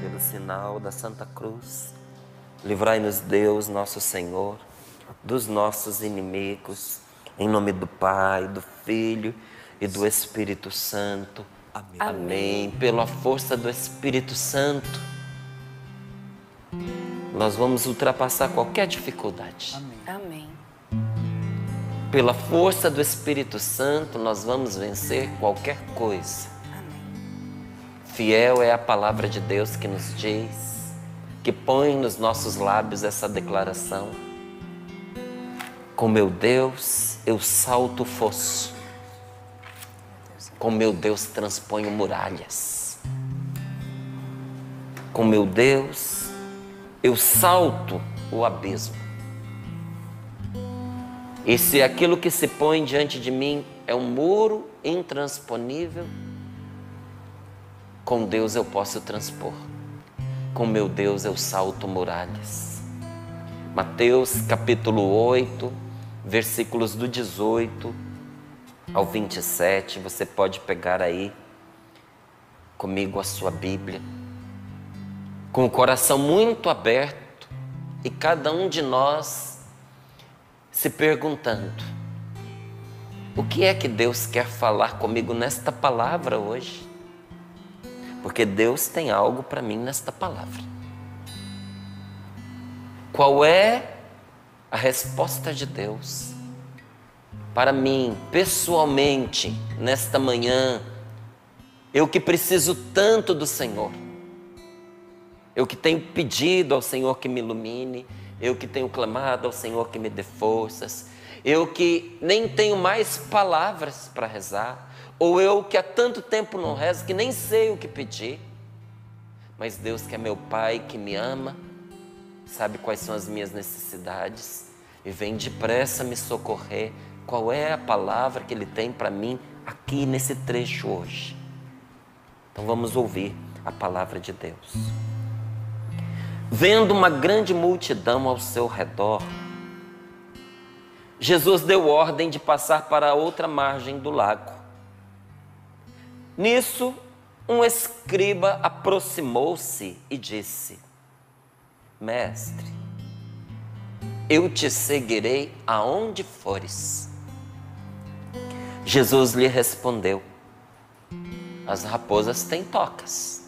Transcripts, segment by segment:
Pelo sinal da Santa Cruz, livrai-nos Deus, nosso Senhor, dos nossos inimigos, em nome do Pai, do Filho e do Espírito Santo. Amém. Amém. Pela força do Espírito Santo, nós vamos ultrapassar qualquer dificuldade. Amém. Pela força do Espírito Santo, nós vamos vencer qualquer coisa. Fiel é a palavra de Deus que nos diz, que põe nos nossos lábios essa declaração. Com meu Deus, eu salto o fosso. Com meu Deus, transponho muralhas. Com meu Deus, eu salto o abismo. E se aquilo que se põe diante de mim é um muro intransponível, com Deus eu posso transpor. Com meu Deus eu salto muralhas. Mateus capítulo 8, versículos do 18 ao 27, você pode pegar aí comigo a sua Bíblia. Com o coração muito aberto e cada um de nós se perguntando: o que é que Deus quer falar comigo nesta palavra hoje? Porque Deus tem algo para mim nesta palavra. Qual é a resposta de Deus para mim, pessoalmente, nesta manhã? Eu que preciso tanto do Senhor. Eu que tenho pedido ao Senhor que me ilumine, eu que tenho clamado ao Senhor que me dê forças, eu que nem tenho mais palavras para rezar, ou eu que há tanto tempo não rezo que nem sei o que pedir. Mas Deus que é meu Pai, que me ama, sabe quais são as minhas necessidades e vem depressa me socorrer. Qual é a palavra que Ele tem para mim aqui nesse trecho hoje? Então vamos ouvir a palavra de Deus. Vendo uma grande multidão ao seu redor, Jesus deu ordem de passar para a outra margem do lago. Nisso, um escriba aproximou-se e disse: Mestre, eu te seguirei aonde fores. Jesus lhe respondeu: As raposas têm tocas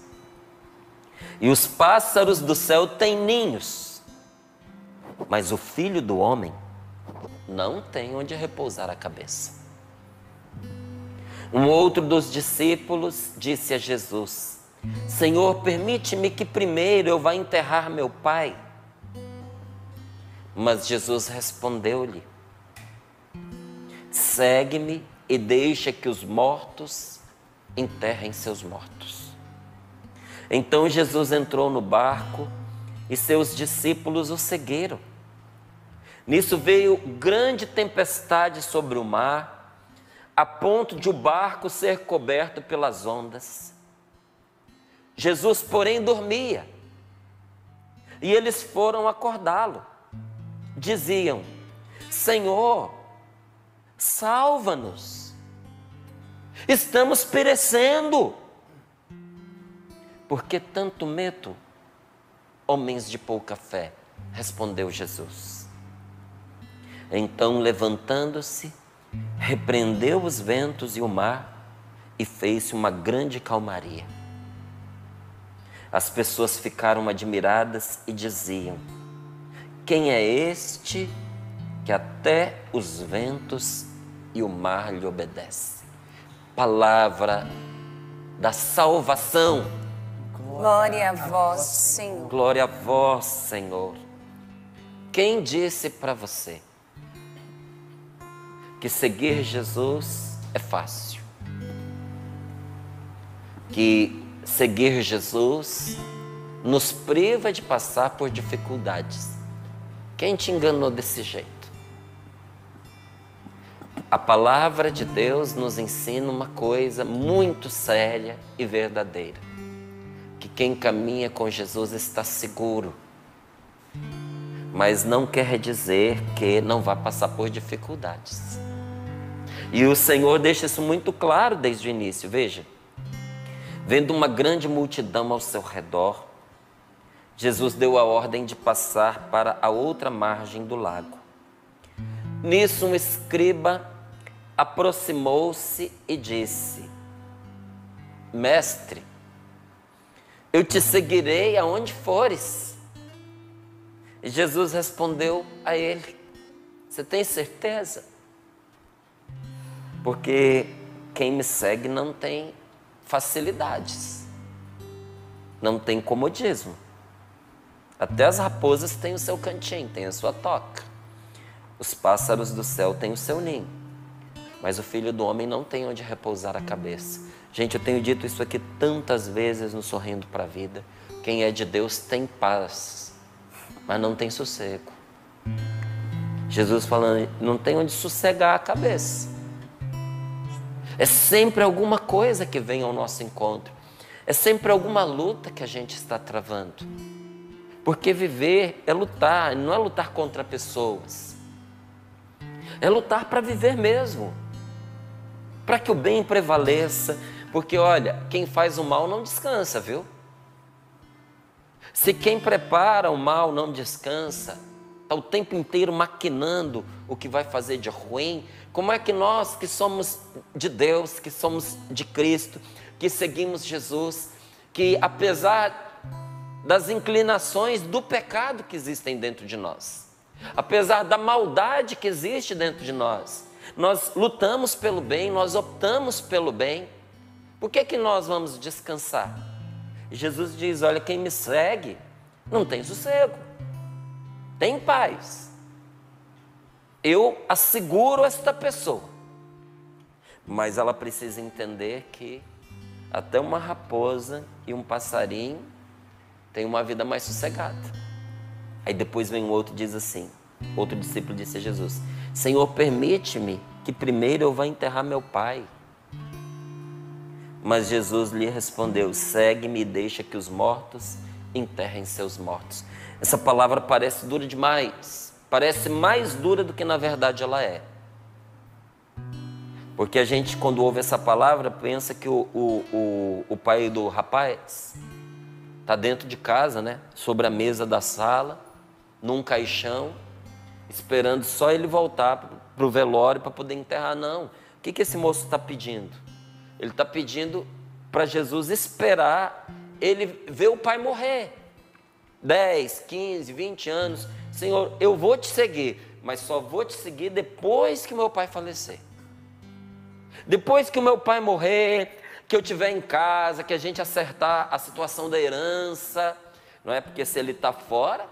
e os pássaros do céu têm ninhos, mas o filho do homem não tem onde repousar a cabeça. Um outro dos discípulos disse a Jesus: Senhor, permite-me que primeiro eu vá enterrar meu pai. Mas Jesus respondeu-lhe: Segue-me e deixa que os mortos enterrem seus mortos. Então Jesus entrou no barco e seus discípulos o seguiram. Nisso veio grande tempestade sobre o mar, a ponto de o barco ser coberto pelas ondas. Jesus, porém, dormia. E eles foram acordá-lo. Diziam: Senhor, salva-nos. Estamos perecendo. Por que tanto medo, homens de pouca fé? Respondeu Jesus. Então, levantando-se, repreendeu os ventos e o mar e fez-se uma grande calmaria. As pessoas ficaram admiradas e diziam: Quem é este que até os ventos e o mar lhe obedecem? Palavra da salvação. Glória a vós, Senhor. Glória a vós, Senhor. Quem disse para você que seguir Jesus é fácil? Que seguir Jesus nos priva de passar por dificuldades? Quem te enganou desse jeito? A palavra de Deus nos ensina uma coisa muito séria e verdadeira que quem caminha com Jesus está seguro. Mas não quer dizer que não vai passar por dificuldades. E o Senhor deixa isso muito claro desde o início. Veja, vendo uma grande multidão ao seu redor, Jesus deu a ordem de passar para a outra margem do lago. Nisso, um escriba aproximou-se e disse: Mestre, eu te seguirei aonde fores. E Jesus respondeu a ele: Você tem certeza? Porque quem me segue não tem facilidades, não tem comodismo. Até as raposas têm o seu cantinho, têm a sua toca. Os pássaros do céu têm o seu ninho. Mas o filho do homem não tem onde repousar a cabeça. Gente, eu tenho dito isso aqui tantas vezes no Sorrindo para a Vida. Quem é de Deus tem paz, mas não tem sossego. Jesus falando, não tem onde sossegar a cabeça. É sempre alguma coisa que vem ao nosso encontro. É sempre alguma luta que a gente está travando. Porque viver é lutar, não é lutar contra pessoas. É lutar para viver mesmo. Para que o bem prevaleça. Porque olha, quem faz o mal não descansa, viu? Se quem prepara o mal não descansa, está o tempo inteiro maquinando o que vai fazer de ruim, como é que nós que somos de Deus, que somos de Cristo, que seguimos Jesus, que apesar das inclinações do pecado que existem dentro de nós, apesar da maldade que existe dentro de nós, nós lutamos pelo bem, nós optamos pelo bem, por que, que nós vamos descansar? Jesus diz: Olha, quem me segue não tem sossego, tem paz eu asseguro esta pessoa. Mas ela precisa entender que até uma raposa e um passarinho têm uma vida mais sossegada. Aí depois vem um outro e diz assim: outro discípulo disse a Jesus: Senhor, permite-me que primeiro eu vá enterrar meu pai. Mas Jesus lhe respondeu: Segue-me e deixa que os mortos enterrem seus mortos. Essa palavra parece dura demais parece mais dura do que na verdade ela é. Porque a gente, quando ouve essa palavra, pensa que o, o, o, o pai do rapaz está dentro de casa, né? Sobre a mesa da sala, num caixão, esperando só ele voltar para o velório para poder enterrar. Não. O que, que esse moço está pedindo? Ele está pedindo para Jesus esperar ele ver o pai morrer. 10, 15, 20 anos. Senhor, eu vou te seguir, mas só vou te seguir depois que meu pai falecer. Depois que o meu pai morrer, que eu estiver em casa, que a gente acertar a situação da herança, não é? Porque se ele está fora,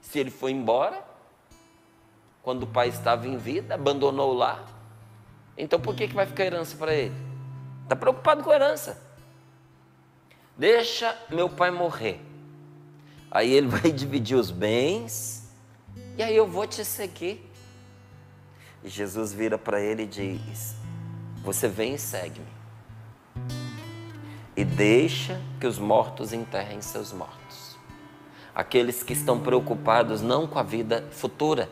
se ele foi embora, quando o pai estava em vida, abandonou lá, então por que, que vai ficar herança para ele? Está preocupado com a herança. Deixa meu pai morrer. Aí ele vai dividir os bens e aí eu vou te seguir. E Jesus vira para ele e diz: Você vem e segue-me. E deixa que os mortos enterrem seus mortos. Aqueles que estão preocupados não com a vida futura,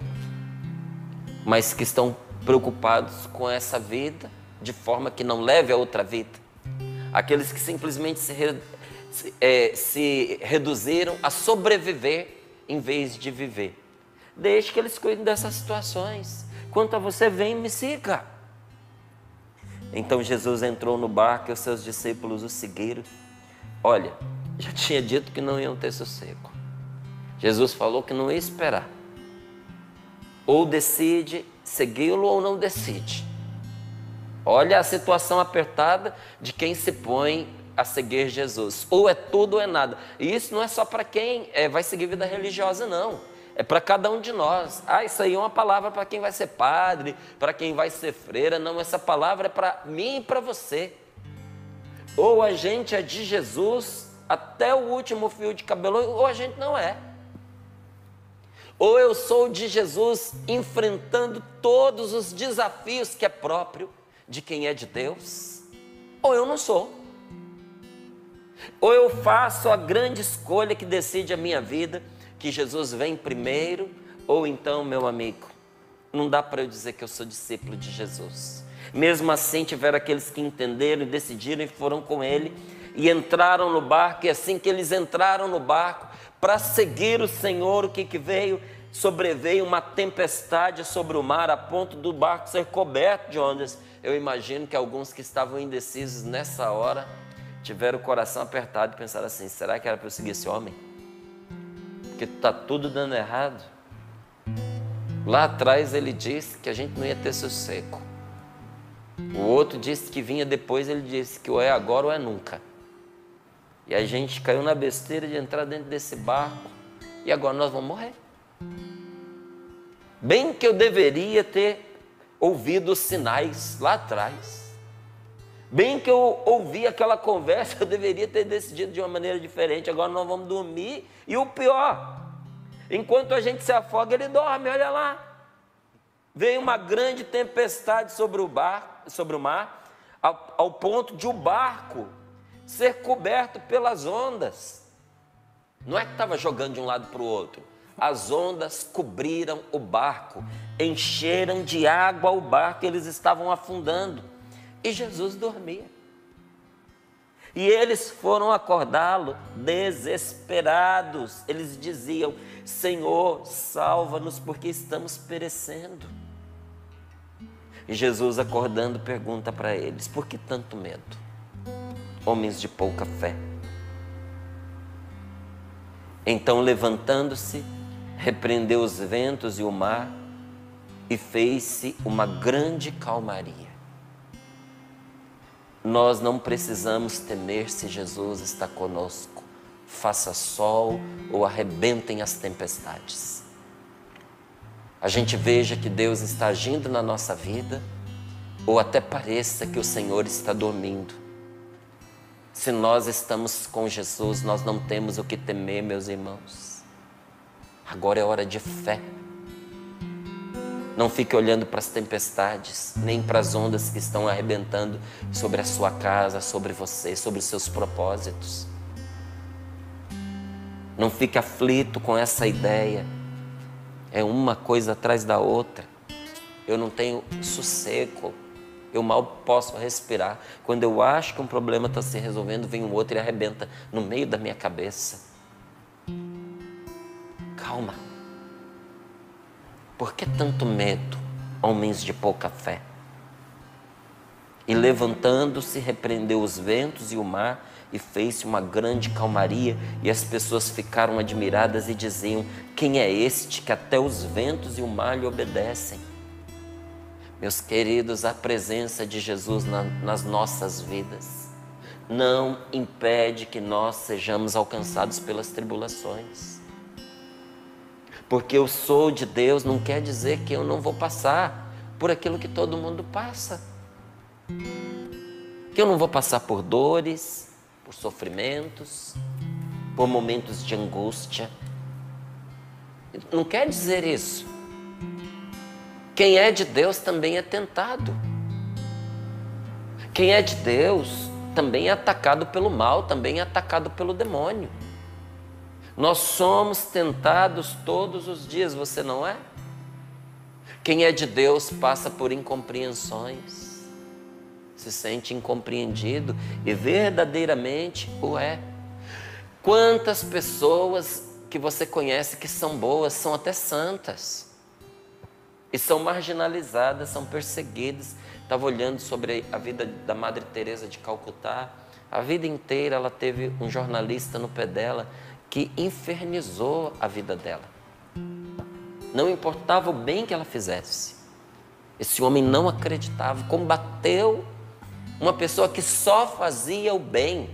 mas que estão preocupados com essa vida de forma que não leve a outra vida. Aqueles que simplesmente se, re, se, é, se reduziram a sobreviver em vez de viver. Deixe que eles cuidem dessas situações. Quanto a você, vem e me siga. Então Jesus entrou no barco e os seus discípulos o seguiram. Olha, já tinha dito que não iam ter sossego. Jesus falou que não ia esperar. Ou decide segui-lo ou não decide. Olha a situação apertada de quem se põe a seguir Jesus. Ou é tudo ou é nada. E isso não é só para quem é, vai seguir vida religiosa, não é para cada um de nós. Ah, isso aí é uma palavra para quem vai ser padre, para quem vai ser freira. Não, essa palavra é para mim e para você. Ou a gente é de Jesus até o último fio de cabelo, ou a gente não é. Ou eu sou de Jesus enfrentando todos os desafios que é próprio de quem é de Deus, ou eu não sou. Ou eu faço a grande escolha que decide a minha vida que Jesus vem primeiro, ou então, meu amigo, não dá para eu dizer que eu sou discípulo de Jesus. Mesmo assim, tiveram aqueles que entenderam e decidiram e foram com ele e entraram no barco. E assim que eles entraram no barco para seguir o Senhor, o que, que veio? Sobreveio uma tempestade sobre o mar a ponto do barco ser coberto de ondas. Eu imagino que alguns que estavam indecisos nessa hora tiveram o coração apertado e pensaram assim: será que era para eu seguir esse homem? Porque está tudo dando errado. Lá atrás ele disse que a gente não ia ter sossego. O outro disse que vinha depois, ele disse que ou é agora ou é nunca. E a gente caiu na besteira de entrar dentro desse barco e agora nós vamos morrer. Bem que eu deveria ter ouvido os sinais lá atrás. Bem que eu ouvi aquela conversa, eu deveria ter decidido de uma maneira diferente. Agora nós vamos dormir. E o pior, enquanto a gente se afoga, ele dorme, olha lá. Veio uma grande tempestade sobre o, bar, sobre o mar, ao, ao ponto de o barco ser coberto pelas ondas. Não é que estava jogando de um lado para o outro. As ondas cobriram o barco, encheram de água o barco, eles estavam afundando. E Jesus dormia. E eles foram acordá-lo desesperados. Eles diziam: Senhor, salva-nos, porque estamos perecendo. E Jesus, acordando, pergunta para eles: Por que tanto medo? Homens de pouca fé. Então, levantando-se, repreendeu os ventos e o mar e fez-se uma grande calmaria. Nós não precisamos temer se Jesus está conosco, faça sol ou arrebentem as tempestades. A gente veja que Deus está agindo na nossa vida, ou até pareça que o Senhor está dormindo. Se nós estamos com Jesus, nós não temos o que temer, meus irmãos. Agora é hora de fé. Não fique olhando para as tempestades, nem para as ondas que estão arrebentando sobre a sua casa, sobre você, sobre os seus propósitos. Não fique aflito com essa ideia. É uma coisa atrás da outra. Eu não tenho sossego. Eu mal posso respirar. Quando eu acho que um problema está se resolvendo, vem um outro e arrebenta no meio da minha cabeça. Calma. Por que tanto medo, homens de pouca fé? E levantando-se, repreendeu os ventos e o mar e fez-se uma grande calmaria, e as pessoas ficaram admiradas e diziam: Quem é este que até os ventos e o mar lhe obedecem? Meus queridos, a presença de Jesus na, nas nossas vidas não impede que nós sejamos alcançados pelas tribulações. Porque eu sou de Deus não quer dizer que eu não vou passar por aquilo que todo mundo passa. Que eu não vou passar por dores, por sofrimentos, por momentos de angústia. Não quer dizer isso. Quem é de Deus também é tentado. Quem é de Deus também é atacado pelo mal, também é atacado pelo demônio. Nós somos tentados todos os dias, você não é? Quem é de Deus passa por incompreensões, se sente incompreendido e verdadeiramente o é. Quantas pessoas que você conhece que são boas, são até santas, e são marginalizadas, são perseguidas. Estava olhando sobre a vida da Madre Teresa de Calcutá. A vida inteira ela teve um jornalista no pé dela que infernizou a vida dela. Não importava o bem que ela fizesse. Esse homem não acreditava, combateu uma pessoa que só fazia o bem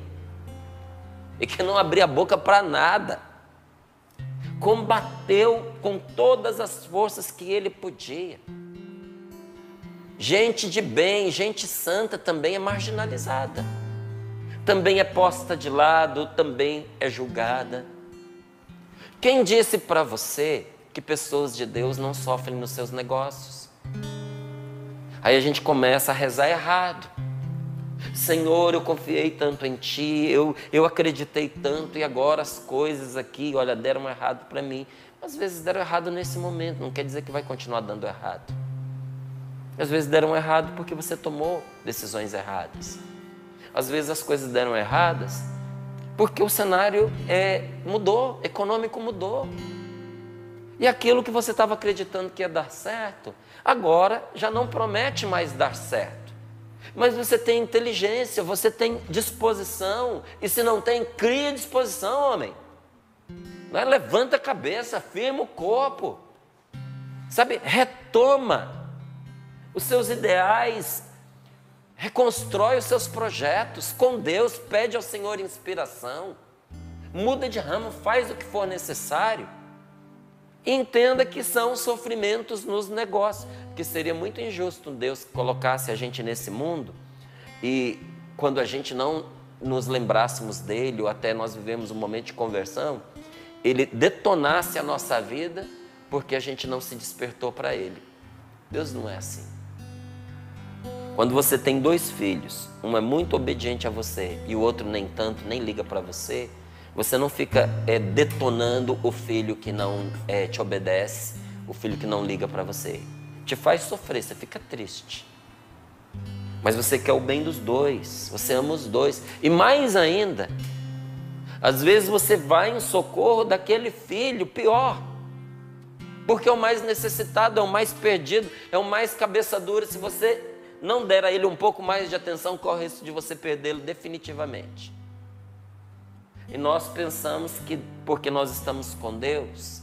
e que não abria a boca para nada. Combateu com todas as forças que ele podia. Gente de bem, gente santa também é marginalizada também é posta de lado, também é julgada. Quem disse para você que pessoas de Deus não sofrem nos seus negócios? Aí a gente começa a rezar errado. Senhor, eu confiei tanto em Ti, eu, eu acreditei tanto e agora as coisas aqui, olha, deram errado para mim. Às vezes deram errado nesse momento, não quer dizer que vai continuar dando errado. Às vezes deram errado porque você tomou decisões erradas. Às vezes as coisas deram erradas porque o cenário é, mudou, econômico mudou. E aquilo que você estava acreditando que ia dar certo, agora já não promete mais dar certo. Mas você tem inteligência, você tem disposição, e se não tem, cria disposição, homem. É? Levanta a cabeça, firma o corpo, sabe? Retoma os seus ideais, reconstrói os seus projetos com Deus, pede ao Senhor inspiração, muda de ramo, faz o que for necessário. Entenda que são sofrimentos nos negócios, que seria muito injusto Deus colocasse a gente nesse mundo e quando a gente não nos lembrássemos dele, ou até nós vivemos um momento de conversão, ele detonasse a nossa vida porque a gente não se despertou para ele. Deus não é assim. Quando você tem dois filhos, um é muito obediente a você e o outro nem tanto, nem liga para você, você não fica é, detonando o filho que não é, te obedece, o filho que não liga para você. Te faz sofrer, você fica triste. Mas você quer o bem dos dois, você ama os dois. E mais ainda, às vezes você vai em socorro daquele filho pior. Porque é o mais necessitado, é o mais perdido, é o mais cabeça dura. Se você não der a ele um pouco mais de atenção, corre o risco de você perdê-lo definitivamente. E nós pensamos que porque nós estamos com Deus,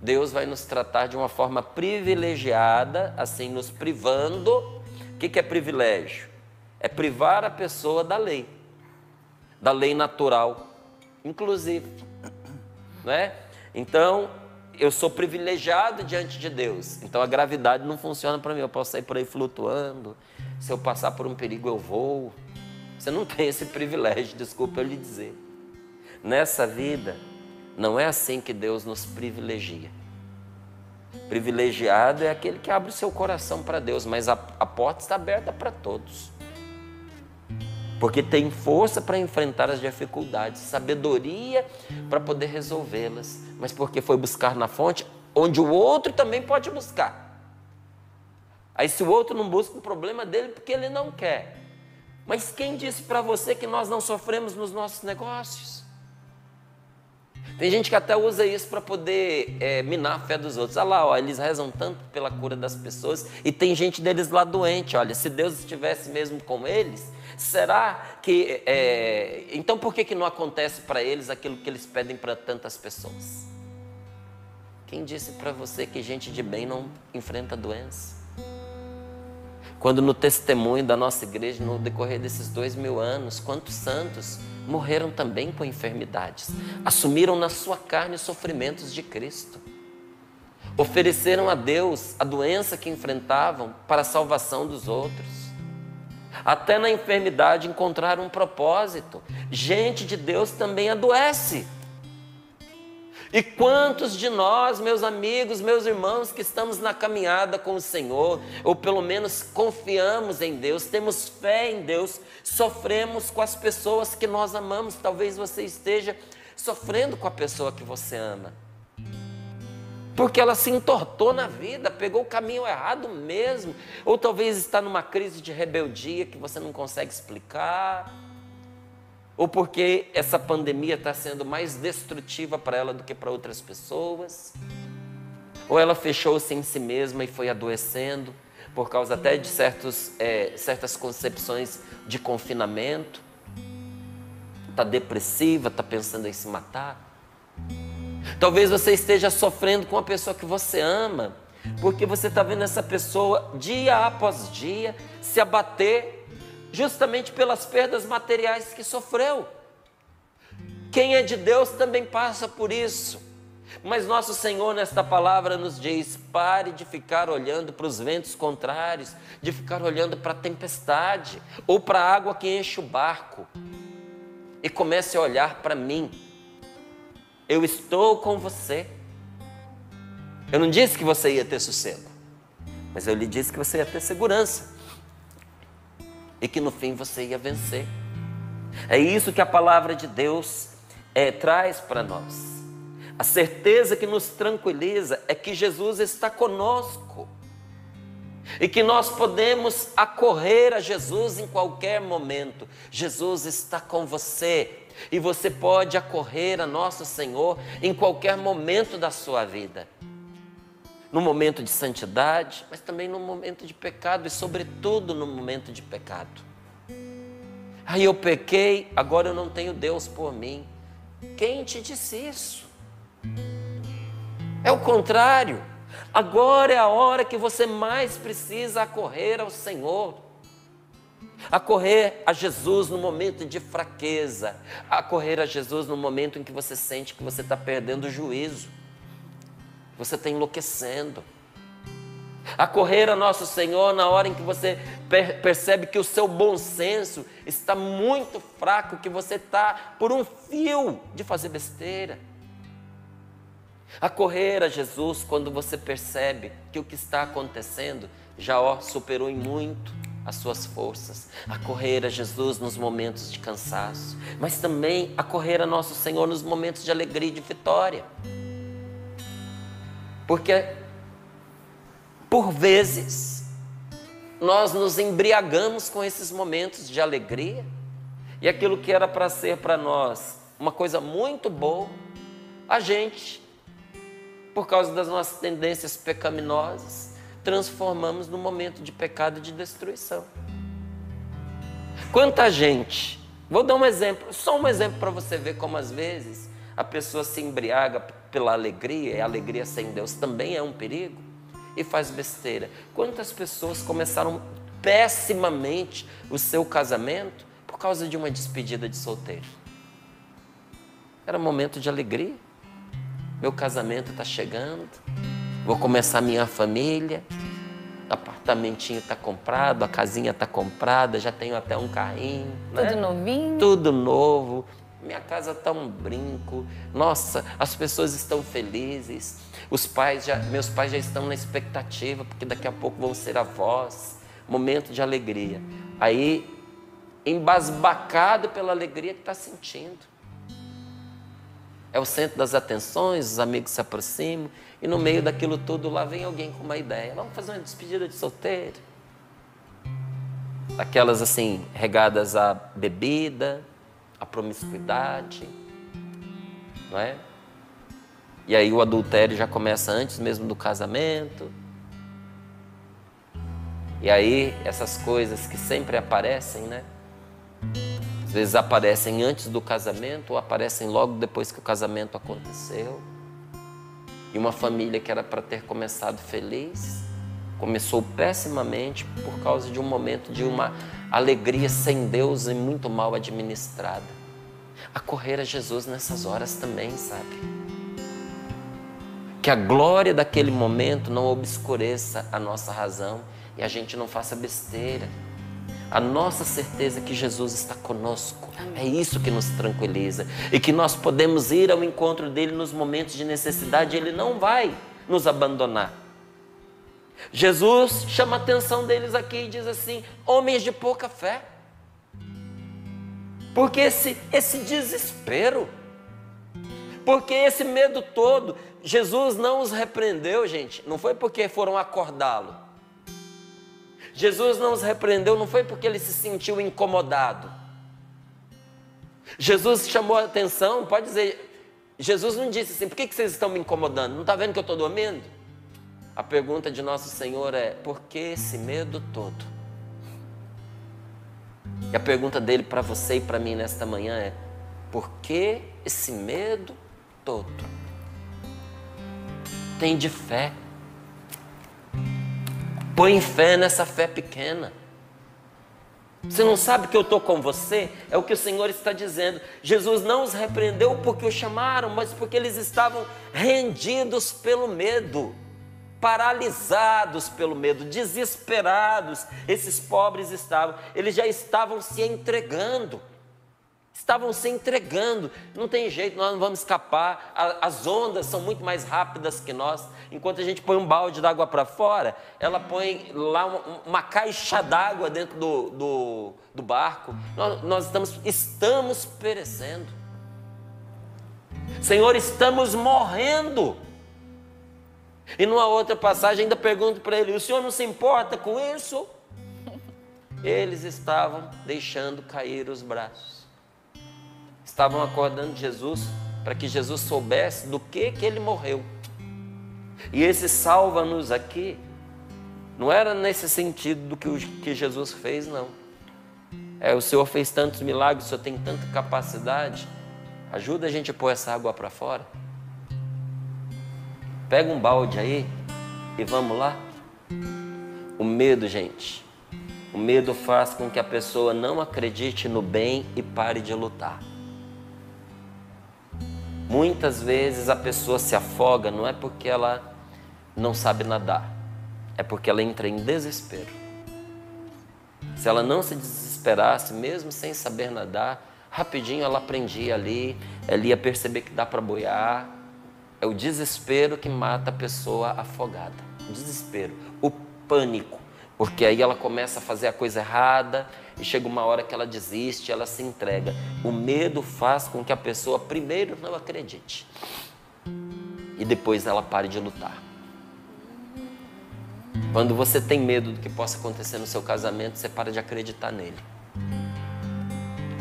Deus vai nos tratar de uma forma privilegiada, assim, nos privando. O que, que é privilégio? É privar a pessoa da lei, da lei natural, inclusive. Não é? Então, eu sou privilegiado diante de Deus. Então a gravidade não funciona para mim. Eu posso sair por aí flutuando. Se eu passar por um perigo, eu vou. Você não tem esse privilégio, desculpa eu lhe dizer. Nessa vida, não é assim que Deus nos privilegia. Privilegiado é aquele que abre o seu coração para Deus, mas a, a porta está aberta para todos. Porque tem força para enfrentar as dificuldades, sabedoria para poder resolvê-las, mas porque foi buscar na fonte onde o outro também pode buscar. Aí, se o outro não busca o problema dele, porque ele não quer. Mas quem disse para você que nós não sofremos nos nossos negócios? Tem gente que até usa isso para poder é, minar a fé dos outros. Olha lá, ó, eles rezam tanto pela cura das pessoas e tem gente deles lá doente. Olha, se Deus estivesse mesmo com eles, será que. É, então por que, que não acontece para eles aquilo que eles pedem para tantas pessoas? Quem disse para você que gente de bem não enfrenta doença? Quando no testemunho da nossa igreja, no decorrer desses dois mil anos, quantos santos morreram também com enfermidades, assumiram na sua carne os sofrimentos de Cristo, ofereceram a Deus a doença que enfrentavam para a salvação dos outros. Até na enfermidade encontraram um propósito. Gente de Deus também adoece. E quantos de nós, meus amigos, meus irmãos, que estamos na caminhada com o Senhor, ou pelo menos confiamos em Deus, temos fé em Deus, sofremos com as pessoas que nós amamos. Talvez você esteja sofrendo com a pessoa que você ama. Porque ela se entortou na vida, pegou o caminho errado mesmo, ou talvez está numa crise de rebeldia que você não consegue explicar ou porque essa pandemia está sendo mais destrutiva para ela do que para outras pessoas, ou ela fechou-se em si mesma e foi adoecendo por causa até de certos, é, certas concepções de confinamento, está depressiva, está pensando em se matar. Talvez você esteja sofrendo com a pessoa que você ama, porque você está vendo essa pessoa dia após dia se abater justamente pelas perdas materiais que sofreu. Quem é de Deus também passa por isso. Mas nosso Senhor, nesta palavra, nos diz: pare de ficar olhando para os ventos contrários, de ficar olhando para a tempestade ou para a água que enche o barco, e comece a olhar para mim. Eu estou com você. Eu não disse que você ia ter sossego, mas eu lhe disse que você ia ter segurança e que no fim você ia vencer. É isso que a palavra de Deus é, traz para nós. A certeza que nos tranquiliza é que Jesus está conosco. e que nós podemos acorrer a Jesus em qualquer momento. Jesus está com você e você pode acorrer a nosso Senhor em qualquer momento da sua vida. No momento de santidade, mas também no momento de pecado e, sobretudo, no momento de pecado. Aí eu pequei, agora eu não tenho Deus por mim. Quem te disse isso? É o contrário. Agora é a hora que você mais precisa acorrer ao Senhor. Acorrer a Jesus no momento de fraqueza. Acorrer a Jesus no momento em que você sente que você está perdendo o juízo. Você está enlouquecendo. Acorrer a nosso Senhor na hora em que você percebe que o seu bom senso está muito fraco, que você está por um fio de fazer besteira a correr a Jesus quando você percebe que o que está acontecendo já ó, superou em muito as suas forças, a correr a Jesus nos momentos de cansaço, mas também a correr a nosso Senhor nos momentos de alegria e de vitória. Porque, por vezes, nós nos embriagamos com esses momentos de alegria e aquilo que era para ser para nós uma coisa muito boa, a gente por causa das nossas tendências pecaminosas, transformamos num momento de pecado e de destruição. Quanta gente, vou dar um exemplo, só um exemplo para você ver como às vezes a pessoa se embriaga pela alegria, e a alegria sem Deus também é um perigo, e faz besteira. Quantas pessoas começaram pessimamente o seu casamento por causa de uma despedida de solteiro? Era um momento de alegria meu casamento está chegando, vou começar minha família, o apartamentinho está comprado, a casinha está comprada, já tenho até um carrinho. Tudo né? novinho? Tudo novo. Minha casa está um brinco. Nossa, as pessoas estão felizes. Os pais já, meus pais já estão na expectativa, porque daqui a pouco vão ser avós. Momento de alegria. Aí, embasbacado pela alegria que está sentindo é o centro das atenções, os amigos se aproximam, e no meio daquilo tudo lá vem alguém com uma ideia. Vamos fazer uma despedida de solteiro. Aquelas assim, regadas à bebida, à promiscuidade, não é? E aí o adultério já começa antes mesmo do casamento. E aí essas coisas que sempre aparecem, né? Às vezes aparecem antes do casamento ou aparecem logo depois que o casamento aconteceu. E uma família que era para ter começado feliz começou pessimamente por causa de um momento de uma alegria sem Deus e muito mal administrada. Acorrer a Jesus nessas horas também, sabe? Que a glória daquele momento não obscureça a nossa razão e a gente não faça besteira a nossa certeza que Jesus está conosco. É isso que nos tranquiliza. E que nós podemos ir ao encontro dele nos momentos de necessidade, ele não vai nos abandonar. Jesus chama a atenção deles aqui e diz assim: homens de pouca fé. Porque esse, esse desespero, porque esse medo todo, Jesus não os repreendeu, gente, não foi porque foram acordá-lo Jesus não os repreendeu, não foi porque ele se sentiu incomodado. Jesus chamou a atenção, pode dizer, Jesus não disse assim, por que vocês estão me incomodando? Não está vendo que eu estou dormindo? A pergunta de nosso Senhor é, por que esse medo todo? E a pergunta dele para você e para mim nesta manhã é, por que esse medo todo? Tem de fé. Põe fé nessa fé pequena. Você não sabe que eu estou com você? É o que o Senhor está dizendo. Jesus não os repreendeu porque o chamaram, mas porque eles estavam rendidos pelo medo, paralisados pelo medo, desesperados. Esses pobres estavam, eles já estavam se entregando estavam se entregando. Não tem jeito, nós não vamos escapar. As ondas são muito mais rápidas que nós. Enquanto a gente põe um balde d'água para fora, ela põe lá uma, caixa d'água dentro do, do, do barco. Nós, nós estamos, estamos perecendo. Senhor, estamos morrendo. E numa outra passagem ainda pergunto para ele: o senhor não se importa com isso? Eles estavam deixando cair os braços. Estavam acordando Jesus para que Jesus soubesse do que que ele morreu. E esse salva-nos aqui não era nesse sentido do que, o, que Jesus fez, não. É, o Senhor fez tantos milagres, o Senhor tem tanta capacidade. Ajuda a gente a pôr essa água para fora. Pega um balde aí e vamos lá. O medo, gente. O medo faz com que a pessoa não acredite no bem e pare de lutar. Muitas vezes a pessoa se afoga não é porque ela não sabe nadar, é porque ela entra em desespero. Se ela não se desesperasse, mesmo sem saber nadar, rapidinho ela aprendia ali, ela ia perceber que dá para boiar. É o desespero que mata a pessoa afogada. Desespero, o pânico, porque aí ela começa a fazer a coisa errada e chega uma hora que ela desiste, ela se entrega. O medo faz com que a pessoa primeiro não acredite e depois ela pare de lutar. Quando você tem medo do que possa acontecer no seu casamento, você para de acreditar nele.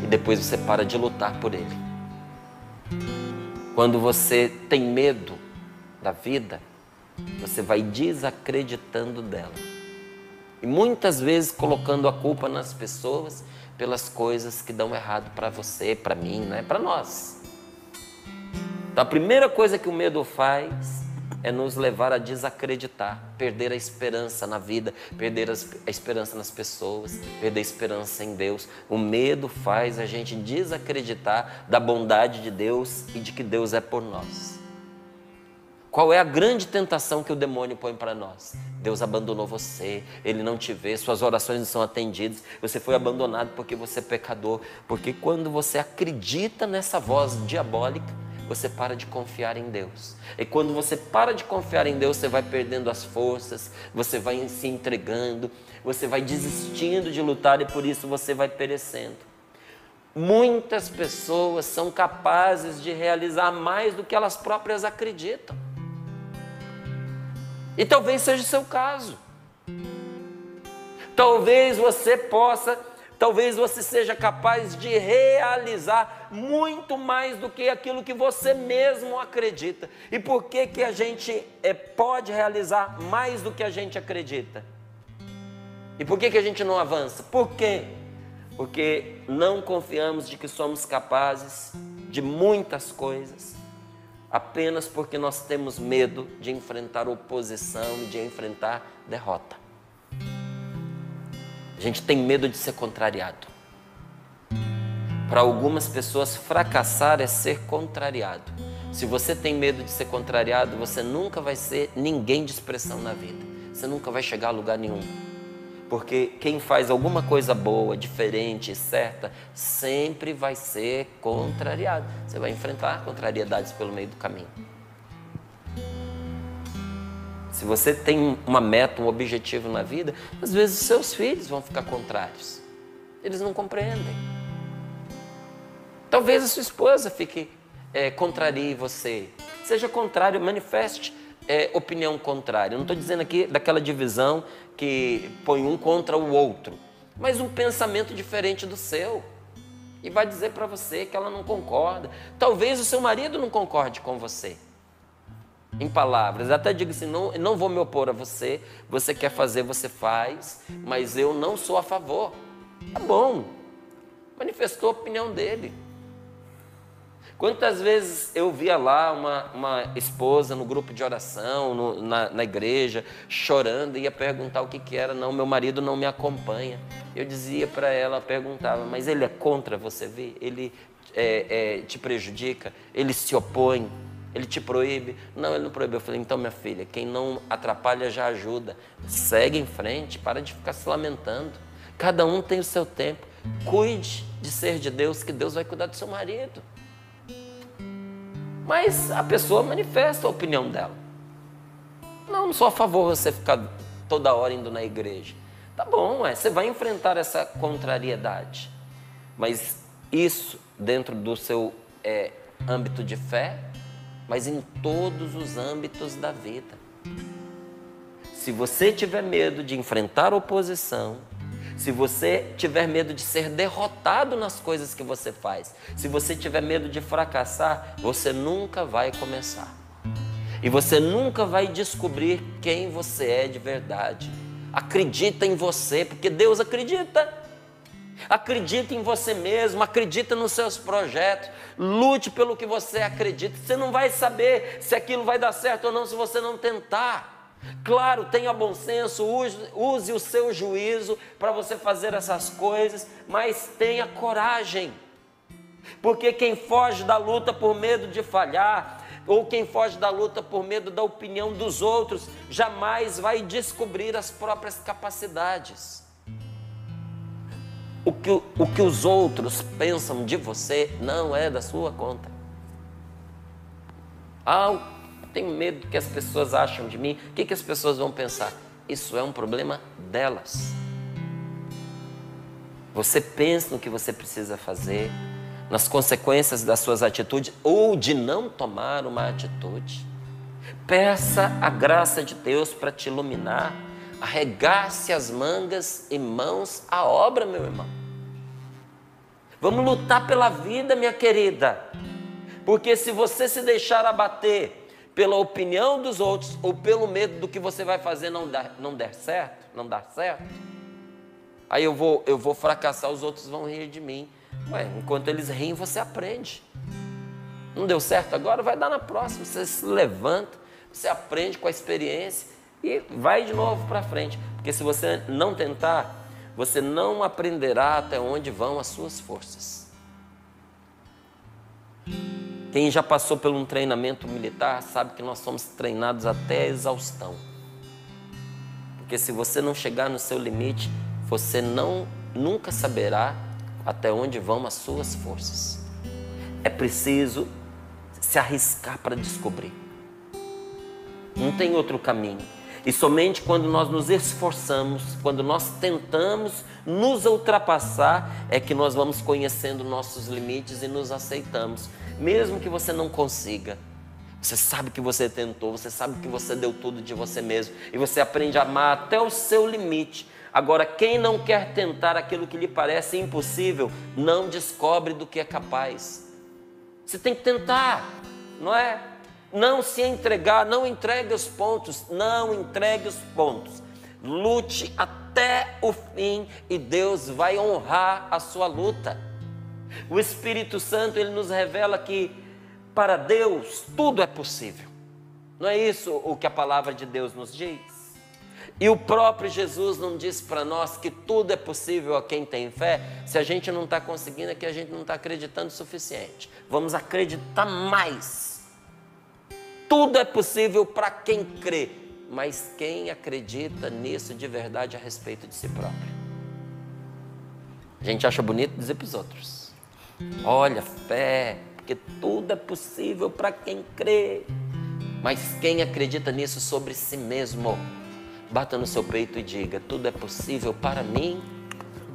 E depois você para de lutar por ele. Quando você tem medo da vida, você vai desacreditando dela. E muitas vezes colocando a culpa nas pessoas pelas coisas que dão errado para você, para mim, né? para nós. Então a primeira coisa que o medo faz é nos levar a desacreditar, perder a esperança na vida, perder a esperança nas pessoas, perder a esperança em Deus. O medo faz a gente desacreditar da bondade de Deus e de que Deus é por nós. Qual é a grande tentação que o demônio põe para nós? Deus abandonou você, Ele não te vê, suas orações não são atendidas, você foi abandonado porque você é pecador. Porque quando você acredita nessa voz diabólica, você para de confiar em Deus. E quando você para de confiar em Deus, você vai perdendo as forças, você vai se entregando, você vai desistindo de lutar e por isso você vai perecendo. Muitas pessoas são capazes de realizar mais do que elas próprias acreditam. E talvez seja o seu caso. Talvez você possa, talvez você seja capaz de realizar muito mais do que aquilo que você mesmo acredita. E por que, que a gente é, pode realizar mais do que a gente acredita? E por que, que a gente não avança? Por quê? Porque não confiamos de que somos capazes de muitas coisas apenas porque nós temos medo de enfrentar oposição e de enfrentar derrota. A gente tem medo de ser contrariado. Para algumas pessoas, fracassar é ser contrariado. Se você tem medo de ser contrariado, você nunca vai ser ninguém de expressão na vida. Você nunca vai chegar a lugar nenhum. Porque quem faz alguma coisa boa, diferente, certa, sempre vai ser contrariado. Você vai enfrentar contrariedades pelo meio do caminho. Se você tem uma meta, um objetivo na vida, às vezes seus filhos vão ficar contrários. Eles não compreendem. Talvez a sua esposa fique é, contrarie você. Seja contrário, manifeste é, opinião contrária. não estou dizendo aqui daquela divisão que põe um contra o outro, mas um pensamento diferente do seu. E vai dizer para você que ela não concorda. Talvez o seu marido não concorde com você. Em palavras, até diga assim: não, não vou me opor a você, você quer fazer, você faz, mas eu não sou a favor. Tá bom, manifestou a opinião dele. Quantas vezes eu via lá uma, uma esposa no grupo de oração, no, na, na, igreja, chorando, ia perguntar o que, que era. Não, meu marido não me acompanha. Eu dizia para ela, perguntava, mas ele é contra você ver? Ele é, é, te prejudica? Ele se opõe? Ele te proíbe? Não, ele não proíbe. Eu falei, então, minha filha, quem não atrapalha já ajuda. Segue em frente, para de ficar se lamentando. Cada um tem o seu tempo. Cuide de ser de Deus, que Deus vai cuidar do seu marido. Mas a pessoa manifesta a opinião dela. Não, não sou a favor de você ficar toda hora indo na igreja. Tá bom, é, você vai enfrentar essa contrariedade. Mas isso dentro do seu é, âmbito de fé, mas em todos os âmbitos da vida. Se você tiver medo de enfrentar oposição, se você tiver medo de ser derrotado nas coisas que você faz, se você tiver medo de fracassar, você nunca vai começar. E você nunca vai descobrir quem você é de verdade. Acredita em você, porque Deus acredita. Acredita em você mesmo, acredita nos seus projetos, lute pelo que você acredita. Você não vai saber se aquilo vai dar certo ou não se você não tentar. Claro, tenha bom senso, use, use o seu juízo para você fazer essas coisas, mas tenha coragem. Porque quem foge da luta por medo de falhar, ou quem foge da luta por medo da opinião dos outros, jamais vai descobrir as próprias capacidades. O que, o que os outros pensam de você não é da sua conta. Ah, tenho medo do que as pessoas acham de mim. O que, que as pessoas vão pensar? Isso é um problema delas. Você pensa no que você precisa fazer, nas consequências das suas atitudes ou de não tomar uma atitude. Peça a graça de Deus para te iluminar. Arregace as mangas e mãos à obra, meu irmão. Vamos lutar pela vida, minha querida. Porque se você se deixar abater pela opinião dos outros ou pelo medo do que você vai fazer não dar, não der certo, não dar certo, aí eu vou, eu vou fracassar, os outros vão rir de mim. Ué, enquanto eles riem, você aprende. Não deu certo agora, vai dar na próxima. Você se levanta, você aprende com a experiência e vai de novo para frente. Porque se você não tentar, você não aprenderá até onde vão as suas forças. Quem já passou por um treinamento militar sabe que nós somos treinados até a exaustão. Porque se você não chegar no seu limite, você não nunca saberá até onde vão as suas forças. É preciso se arriscar para descobrir. Não tem outro caminho. E somente quando nós nos esforçamos, quando nós tentamos nos ultrapassar, é que nós vamos conhecendo nossos limites e nos aceitamos. Mesmo que você não consiga, você sabe que você tentou, você sabe que você deu tudo de você mesmo e você aprende a amar até o seu limite. Agora, quem não quer tentar aquilo que lhe parece impossível, não descobre do que é capaz. Você tem que tentar, não é? Não se entregar, não entregue os pontos, não entregue os pontos. Lute até o fim e Deus vai honrar a sua luta. O Espírito Santo ele nos revela que para Deus tudo é possível. Não é isso o que a palavra de Deus nos diz? E o próprio Jesus não diz para nós que tudo é possível a quem tem fé. Se a gente não está conseguindo, é que a gente não está acreditando o suficiente. Vamos acreditar mais. Tudo é possível para quem crê, mas quem acredita nisso de verdade a respeito de si próprio. A gente acha bonito dizer para os outros. Olha, fé, porque tudo é possível para quem crê. Mas quem acredita nisso sobre si mesmo, bata no seu peito e diga: tudo é possível para mim.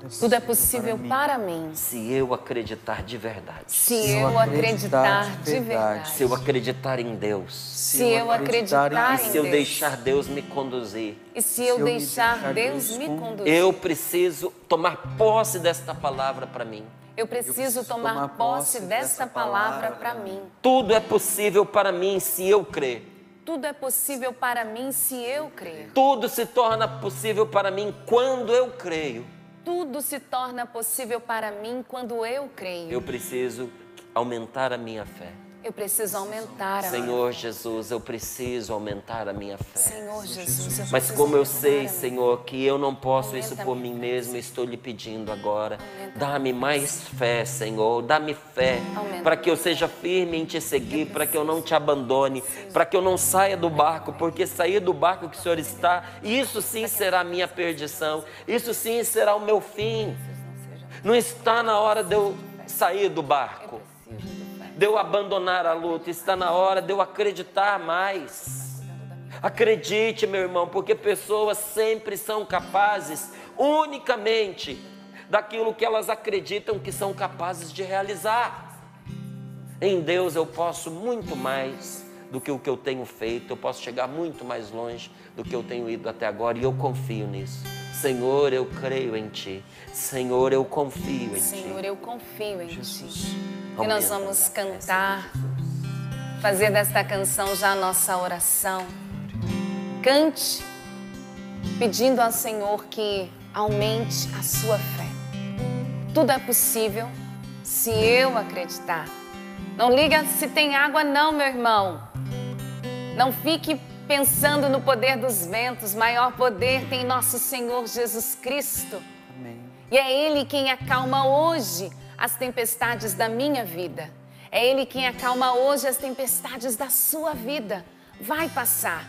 Tudo é possível para mim. Se eu acreditar de verdade. Se eu acreditar de verdade. Se eu acreditar em Deus. Se eu acreditar em Deus. E se eu deixar Deus me conduzir. E se eu deixar Deus me conduzir. Eu preciso tomar posse desta palavra para mim. Eu preciso, eu preciso tomar, tomar, posse dessa palavra para mim. Tudo é possível para mim se eu crer. Tudo é possível para mim se eu crer. Tudo se torna possível para mim quando eu creio. Tudo se torna possível para mim quando eu creio. Eu preciso aumentar a minha fé. Eu preciso aumentar a Senhor Jesus, eu preciso aumentar a minha fé. Senhor Jesus, eu Mas como eu sei, Senhor, que eu não posso isso por mim mesmo, estou lhe pedindo agora. Dá-me mais fé, Senhor. Dá-me fé para que eu seja firme em te seguir, para que eu não te abandone, para que eu não saia do barco, porque sair do barco que o Senhor está, isso sim será a minha perdição. Isso sim será o meu fim. Não está na hora de eu sair do barco de eu abandonar a luta, está na hora de eu acreditar mais. Acredite, meu irmão, porque pessoas sempre são capazes unicamente daquilo que elas acreditam que são capazes de realizar. Em Deus eu posso muito mais do que o que eu tenho feito, eu posso chegar muito mais longe do que eu tenho ido até agora e eu confio nisso. Senhor, eu creio em Ti. Senhor, eu confio em Senhor, Ti. Senhor, eu confio em Jesus. Ti. E nós vamos cantar, fazer desta canção já a nossa oração. Cante, pedindo ao Senhor que aumente a sua fé. Tudo é possível se eu acreditar. Não liga se tem água, não, meu irmão. Não fique pensando no poder dos ventos. Maior poder tem nosso Senhor Jesus Cristo. Amém. E é Ele quem acalma hoje as tempestades da minha vida. É Ele quem acalma hoje as tempestades da sua vida. Vai passar,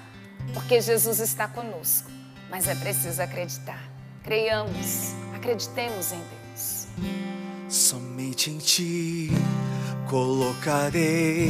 porque Jesus está conosco. Mas é preciso acreditar. Creiamos, acreditemos em Deus. Somente em ti colocarei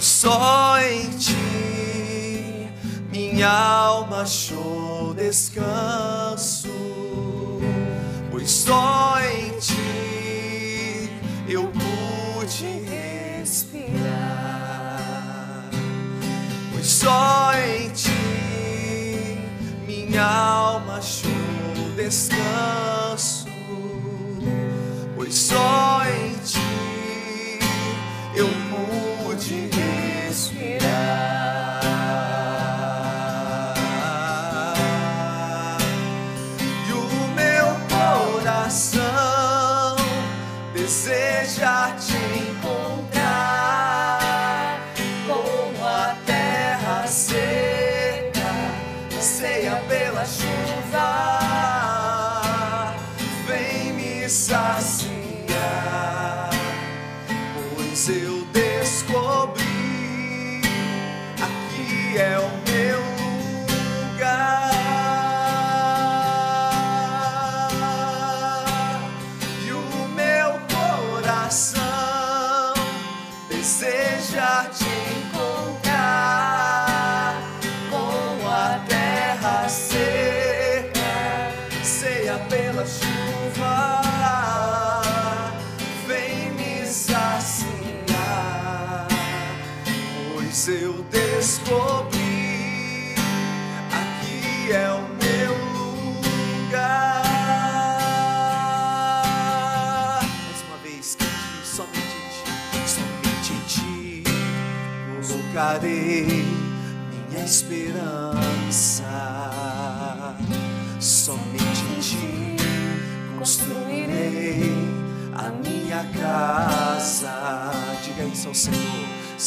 Só em ti minha alma achou descanso. Pois só em ti eu pude respirar. Pois só em ti minha alma achou descanso. Pois só em ti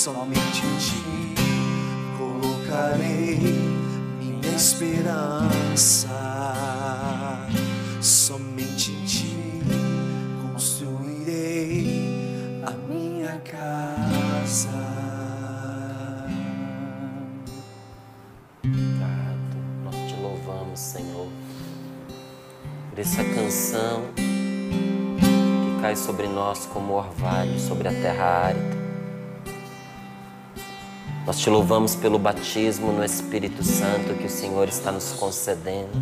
Somente em ti colocarei minha esperança. Somente em ti construirei a minha casa. Obrigado. Nós te louvamos, Senhor, por essa canção que cai sobre nós como orvalho sobre a terra árida. Nós te louvamos pelo batismo no Espírito Santo que o Senhor está nos concedendo,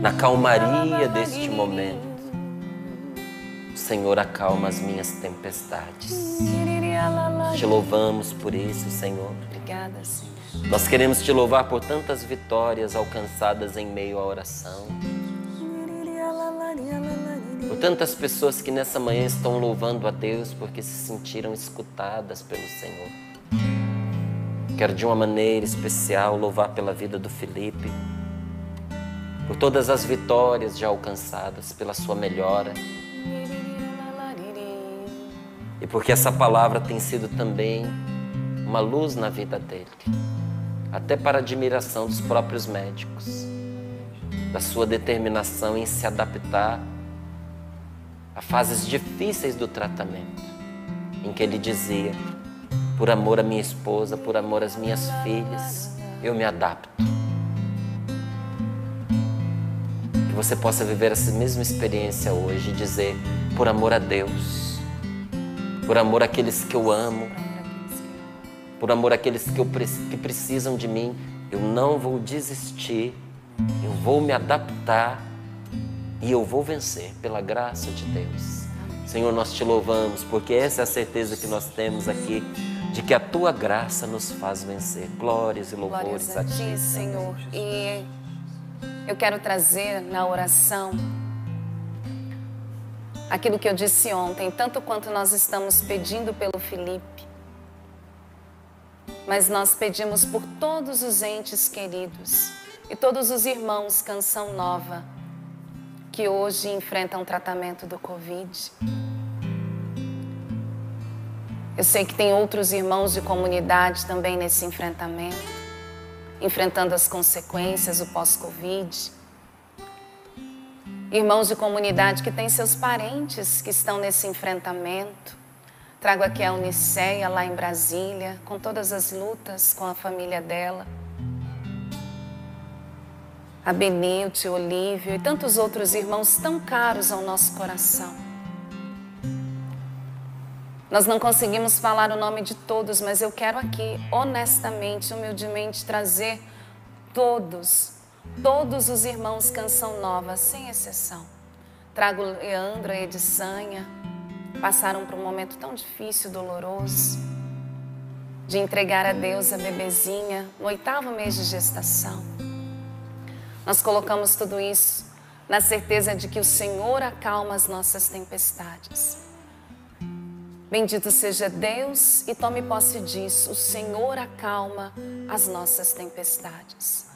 na calmaria deste momento. O Senhor acalma as minhas tempestades. Te louvamos por isso, Senhor. Obrigada, Senhor. Nós queremos te louvar por tantas vitórias alcançadas em meio à oração. Por tantas pessoas que nessa manhã estão louvando a Deus porque se sentiram escutadas pelo Senhor. Quero de uma maneira especial louvar pela vida do Felipe, por todas as vitórias já alcançadas, pela sua melhora. E porque essa palavra tem sido também uma luz na vida dele, até para admiração dos próprios médicos, da sua determinação em se adaptar a fases difíceis do tratamento, em que ele dizia: por amor à minha esposa, por amor às minhas filhas, eu me adapto. Que você possa viver essa mesma experiência hoje e dizer, por amor a Deus, por amor àqueles que eu amo, por amor àqueles que, eu, que precisam de mim, eu não vou desistir, eu vou me adaptar e eu vou vencer pela graça de Deus. Senhor, nós te louvamos porque essa é a certeza que nós temos aqui de que a tua graça nos faz vencer. Glórias e louvores Glórias a ti, Senhor. E eu quero trazer na oração aquilo que eu disse ontem, tanto quanto nós estamos pedindo pelo Felipe, mas nós pedimos por todos os entes queridos e todos os irmãos Canção Nova que hoje enfrentam o tratamento do Covid. Eu sei que tem outros irmãos de comunidade também nesse enfrentamento, enfrentando as consequências, o pós-Covid. Irmãos de comunidade que têm seus parentes que estão nesse enfrentamento. Trago aqui a Uniceia lá em Brasília, com todas as lutas com a família dela. A Benilde, Olívio e tantos outros irmãos tão caros ao nosso coração. Nós não conseguimos falar o nome de todos, mas eu quero aqui, honestamente, humildemente, trazer todos, todos os irmãos Canção Nova, sem exceção. Trago Leandro e Edsanha, passaram por um momento tão difícil, doloroso, de entregar a Deus a bebezinha no oitavo mês de gestação. Nós colocamos tudo isso na certeza de que o Senhor acalma as nossas tempestades. Bendito seja Deus e tome posse disso. O Senhor acalma as nossas tempestades.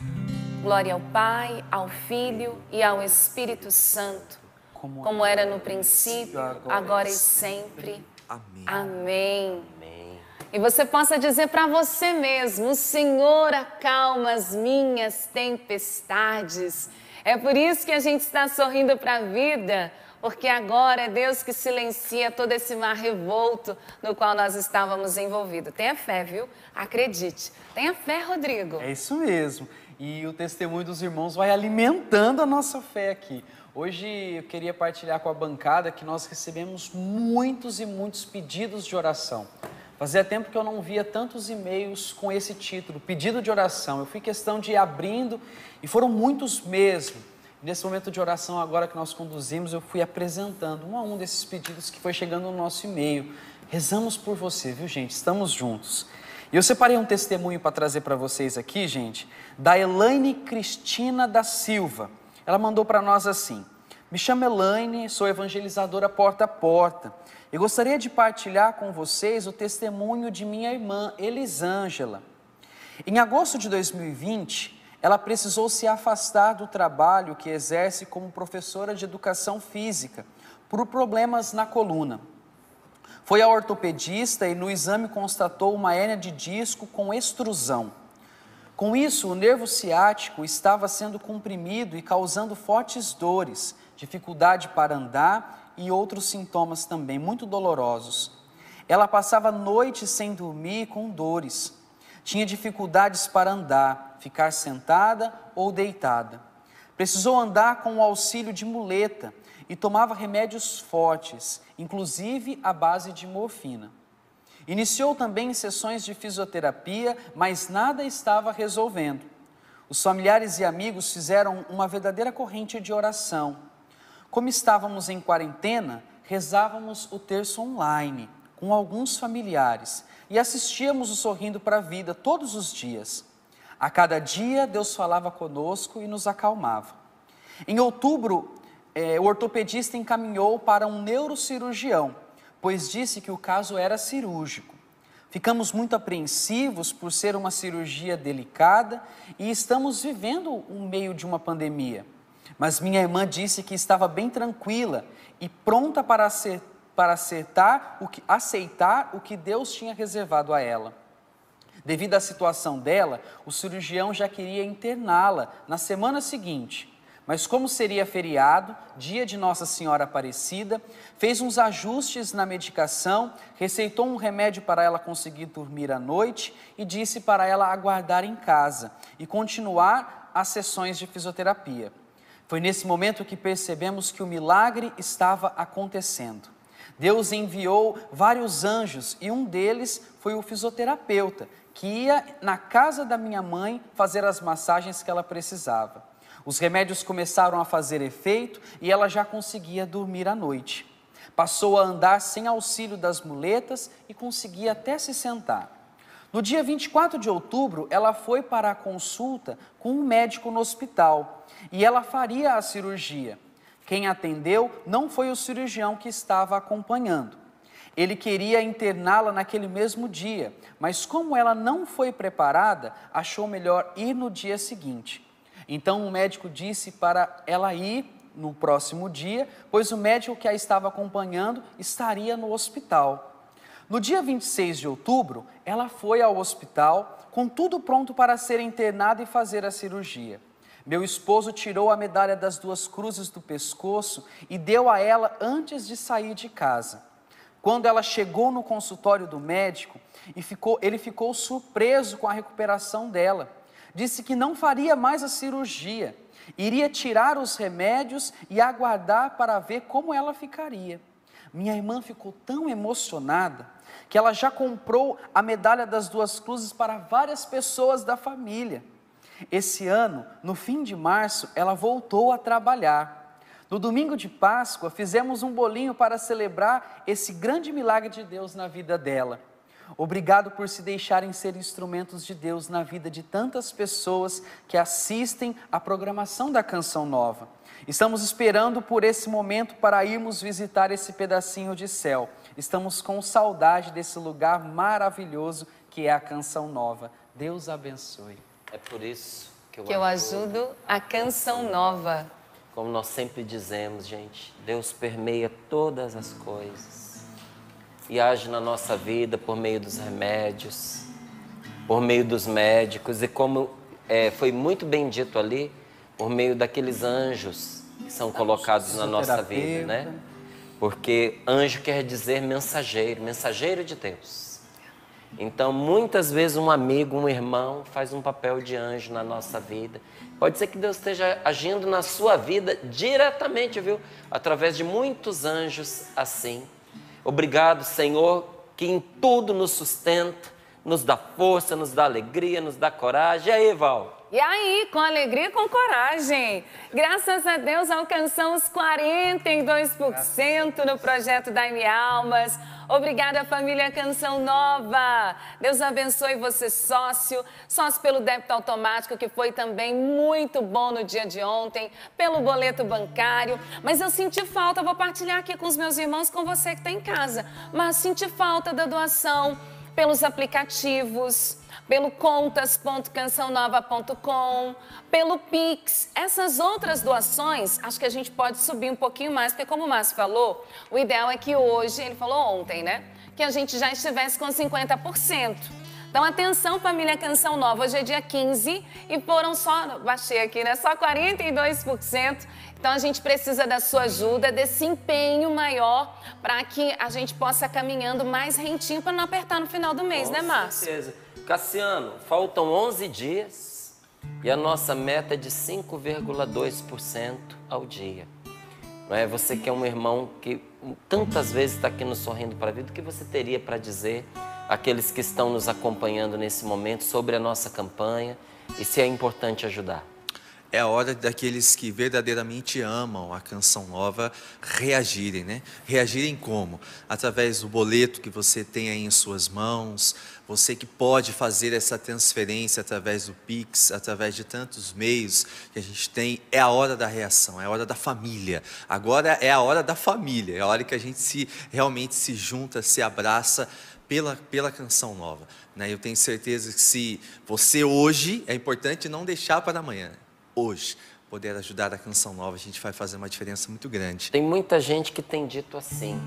Glória ao Pai, ao Filho e ao Espírito Santo, como, era no princípio, agora, agora e sempre. Amém. Amém. Amém. E você possa dizer para você mesmo: O Senhor acalma as minhas tempestades. É por isso que a gente está sorrindo para a vida porque agora é Deus que silencia todo esse mar revolto no qual nós estávamos envolvidos. Tenha fé, viu? Acredite. Tenha fé, Rodrigo. É isso mesmo. E o testemunho dos irmãos vai alimentando a nossa fé aqui. Hoje eu queria partilhar com a bancada que nós recebemos muitos e muitos pedidos de oração. Fazia tempo que eu não via tantos e-mails com esse título, pedido de oração. Eu fui questão de ir abrindo e foram muitos mesmo. Nesse momento de oração agora que nós conduzimos, eu fui apresentando um a um desses pedidos que foi chegando no nosso e-mail. Rezamos por você, viu gente? Estamos juntos. E eu separei um testemunho para trazer para vocês aqui, gente, da Elaine Cristina da Silva. Ela mandou para nós assim: Me chamo Elaine, sou evangelizadora porta a porta. E gostaria de partilhar com vocês o testemunho de minha irmã Elisângela. Em agosto de 2020, ela precisou se afastar do trabalho que exerce como professora de educação física por problemas na coluna. Foi ao ortopedista e no exame constatou uma hérnia de disco com extrusão. Com isso, o nervo ciático estava sendo comprimido e causando fortes dores, dificuldade para andar e outros sintomas também muito dolorosos. Ela passava noites sem dormir com dores. Tinha dificuldades para andar ficar sentada ou deitada. Precisou andar com o auxílio de muleta e tomava remédios fortes, inclusive à base de morfina. Iniciou também sessões de fisioterapia, mas nada estava resolvendo. Os familiares e amigos fizeram uma verdadeira corrente de oração. Como estávamos em quarentena, rezávamos o terço online com alguns familiares e assistíamos o Sorrindo para a Vida todos os dias. A cada dia, Deus falava conosco e nos acalmava. Em outubro, eh, o ortopedista encaminhou para um neurocirurgião, pois disse que o caso era cirúrgico. Ficamos muito apreensivos por ser uma cirurgia delicada e estamos vivendo um meio de uma pandemia. Mas minha irmã disse que estava bem tranquila e pronta para, acertar, para acertar o que, aceitar o que Deus tinha reservado a ela. Devido à situação dela, o cirurgião já queria interná-la na semana seguinte, Mas como seria feriado, dia de Nossa Senhora Aparecida, fez uns ajustes na medicação, receitou um remédio para ela conseguir dormir à noite e disse para ela aguardar em casa e continuar as sessões de fisioterapia. Foi nesse momento que percebemos que o milagre estava acontecendo. Deus enviou vários anjos e um deles foi o fisioterapeuta, que ia na casa da minha mãe fazer as massagens que ela precisava. Os remédios começaram a fazer efeito e ela já conseguia dormir à noite. Passou a andar sem auxílio das muletas e conseguia até se sentar. No dia 24 de outubro, ela foi para a consulta com um médico no hospital e ela faria a cirurgia. Quem atendeu não foi o cirurgião que estava acompanhando. Ele queria interná-la naquele mesmo dia, mas como ela não foi preparada, achou melhor ir no dia seguinte. Então o médico disse para ela ir no próximo dia, pois o médico que a estava acompanhando estaria no hospital. No dia 26 de outubro, ela foi ao hospital com tudo pronto para ser internada e fazer a cirurgia. Meu esposo tirou a medalha das duas cruzes do pescoço e deu a ela antes de sair de casa. Quando ela chegou no consultório do médico, e ficou, ele ficou surpreso com a recuperação dela disse que não faria mais a cirurgia, iria tirar os remédios e aguardar para ver como ela ficaria. Minha irmã ficou tão emocionada que ela já comprou a medalha das duas cruzes para várias pessoas da família. Esse ano, no fim de março, ela voltou a trabalhar. No domingo de Páscoa, fizemos um bolinho para celebrar esse grande milagre de Deus na vida dela. Obrigado por se deixarem ser instrumentos de Deus na vida de tantas pessoas que assistem à programação da Canção Nova. Estamos esperando por esse momento para irmos visitar esse pedacinho de céu. Estamos com saudade desse lugar maravilhoso que é a Canção Nova. Deus abençoe. É por isso que eu, Que eu ajudo a Canção Nova. Como nós sempre dizemos, gente, Deus permeia todas as coisas e age na nossa vida por meio dos remédios, por meio dos médicos e como é, foi muito bem dito ali, por meio daqueles anjos que são colocados na nossa vida, né? Porque anjo quer dizer mensageiro, mensageiro de Deus. Então, muitas vezes um amigo, um irmão faz um papel de anjo na nossa vida. Pode ser que Deus esteja agindo na sua vida diretamente, viu? Através de muitos anjos assim. Obrigado, Senhor, que em tudo nos sustenta, nos dá força, nos dá alegria, nos dá coragem. E aí, Val? E aí, com alegria e com coragem. Graças a Deus alcançamos 42% no projeto Daime Almas. Obrigada, família Canção Nova. Deus abençoe você, sócio, sócio pelo débito automático, que foi também muito bom no dia de ontem, pelo boleto bancário. Mas eu senti falta, vou partilhar aqui com os meus irmãos, com você que está em casa. Mas senti falta da doação pelos aplicativos pelo contas.cançãonova.com, pelo Pix. Essas outras doações, acho que a gente pode subir um pouquinho mais, porque como o Márcio falou, o ideal é que hoje, ele falou ontem, né? Que a gente já estivesse com 50%. Então, atenção, família Canção Nova. Hoje é dia 15 e foram só, baixei aqui, né? Só 42%. Então, a gente precisa da sua ajuda, desse empenho maior para que a gente possa caminhando mais rentinho para não apertar no final do mês, Com né, Márcio? certeza. Cassiano, faltam 11 dias e a nossa meta é de 5,2% ao dia. Não é? Você que é um irmão que tantas vezes está aqui nos sorrindo para a vida, o que você teria para dizer àqueles que estão nos acompanhando nesse momento sobre a nossa campanha e se é importante ajudar? É a hora daqueles que verdadeiramente amam a canção nova reagirem, né? Reagirem como? Através do boleto que você tem aí em suas mãos, você que pode fazer essa transferência através do Pix, através de tantos meios que a gente tem, é a hora da reação, é a hora da família. Agora é a hora da família, é a hora que a gente se realmente se junta, se abraça pela, pela canção nova. Né? Eu tenho certeza que se você hoje, é importante não deixar para amanhã hoje poder ajudar a Canção Nova, a gente vai fazer uma diferença muito grande. Tem muita gente que tem dito assim: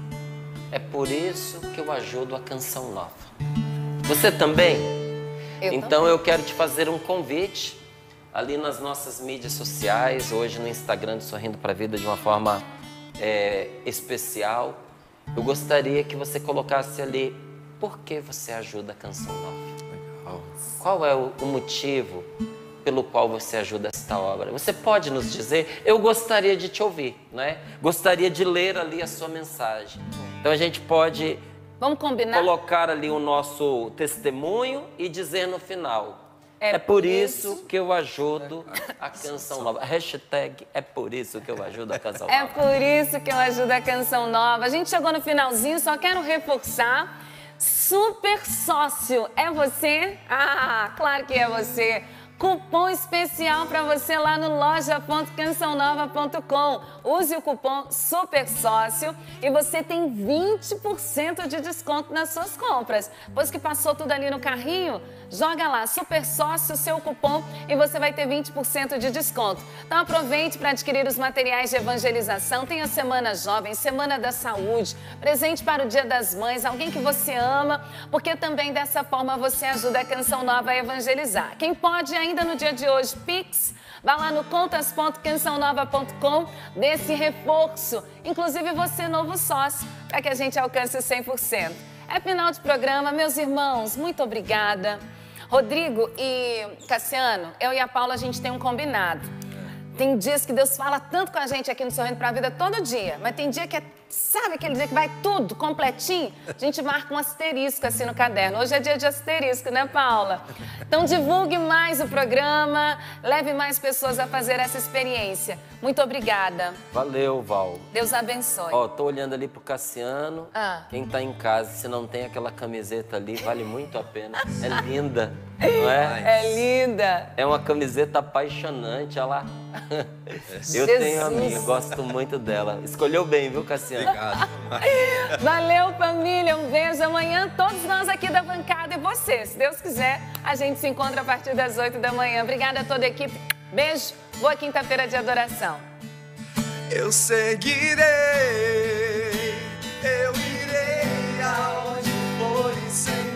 é por isso que eu ajudo a Canção Nova. Você também? Eu então também. eu quero te fazer um convite ali nas nossas mídias sociais, hoje no Instagram do Sorrindo para a Vida de uma forma é, especial. Eu gostaria que você colocasse ali por que você ajuda a Canção Nova. Qual é o, o motivo pelo qual você ajuda esta obra? Você pode nos dizer? Eu gostaria de te ouvir, né? Gostaria de ler ali a sua mensagem. Então a gente pode Vamos combinar? colocar ali o nosso testemunho e dizer no final. É É, por isso isso que eu ajudo a Canção Nova. Hashtag é por isso que eu ajudo a Canção É Nova. por isso que eu ajudo a Canção Nova. A gente chegou no finalzinho, só quero reforçar. Super sócio, é você? Ah, claro que é você. Cupom especial para você lá no loja.cançãonova.com. Use o cupom Super Sócio e você tem 20% de desconto nas suas compras. Depois que passou tudo ali no carrinho, joga lá Super Sócio, seu cupom e você vai ter 20% de desconto. Então aproveite para adquirir os materiais de evangelização. Tem a Semana Jovem, Semana da Saúde, presente para o Dia das Mães, alguém que você ama, porque também dessa forma você ajuda a Canção Nova a evangelizar. Quem pode ainda no dia de hoje, Pix, vá lá no contas.cançãonova.com, dê esse reforço, inclusive você novo sócio, para que a gente alcance 100%. É final de programa, meus irmãos, muito obrigada. Rodrigo e Cassiano, eu e a Paula, a gente tem um combinado. Tem dias que Deus fala tanto com a gente aqui no Sorrindo para a Vida todo dia, mas tem dia que é, sabe aquele dia que vai tudo completinho? A gente marca um asterisco assim no caderno. Hoje é dia de asterisco, né, Paula? Então divulgue mais o programa, leve mais pessoas a fazer essa experiência. Muito obrigada. Valeu, Val. Deus abençoe. Ó, tô olhando ali pro Cassiano. Ah. Quem tá em casa, se não tem aquela camiseta ali, vale muito a pena. É linda, não é? É linda. É uma camiseta apaixonante, olha lá. Eu Jesus. tenho a minha, gosto muito dela. Escolheu bem, viu, Cassiano? Obrigado. Valeu, família. Um beijo. Amanhã, todos nós aqui da bancada e você, se Deus quiser, a gente se encontra a partir das 8 da manhã. Obrigada a toda a equipe. Beijo. Boa quinta-feira de adoração. Eu seguirei, eu irei aonde for e sempre.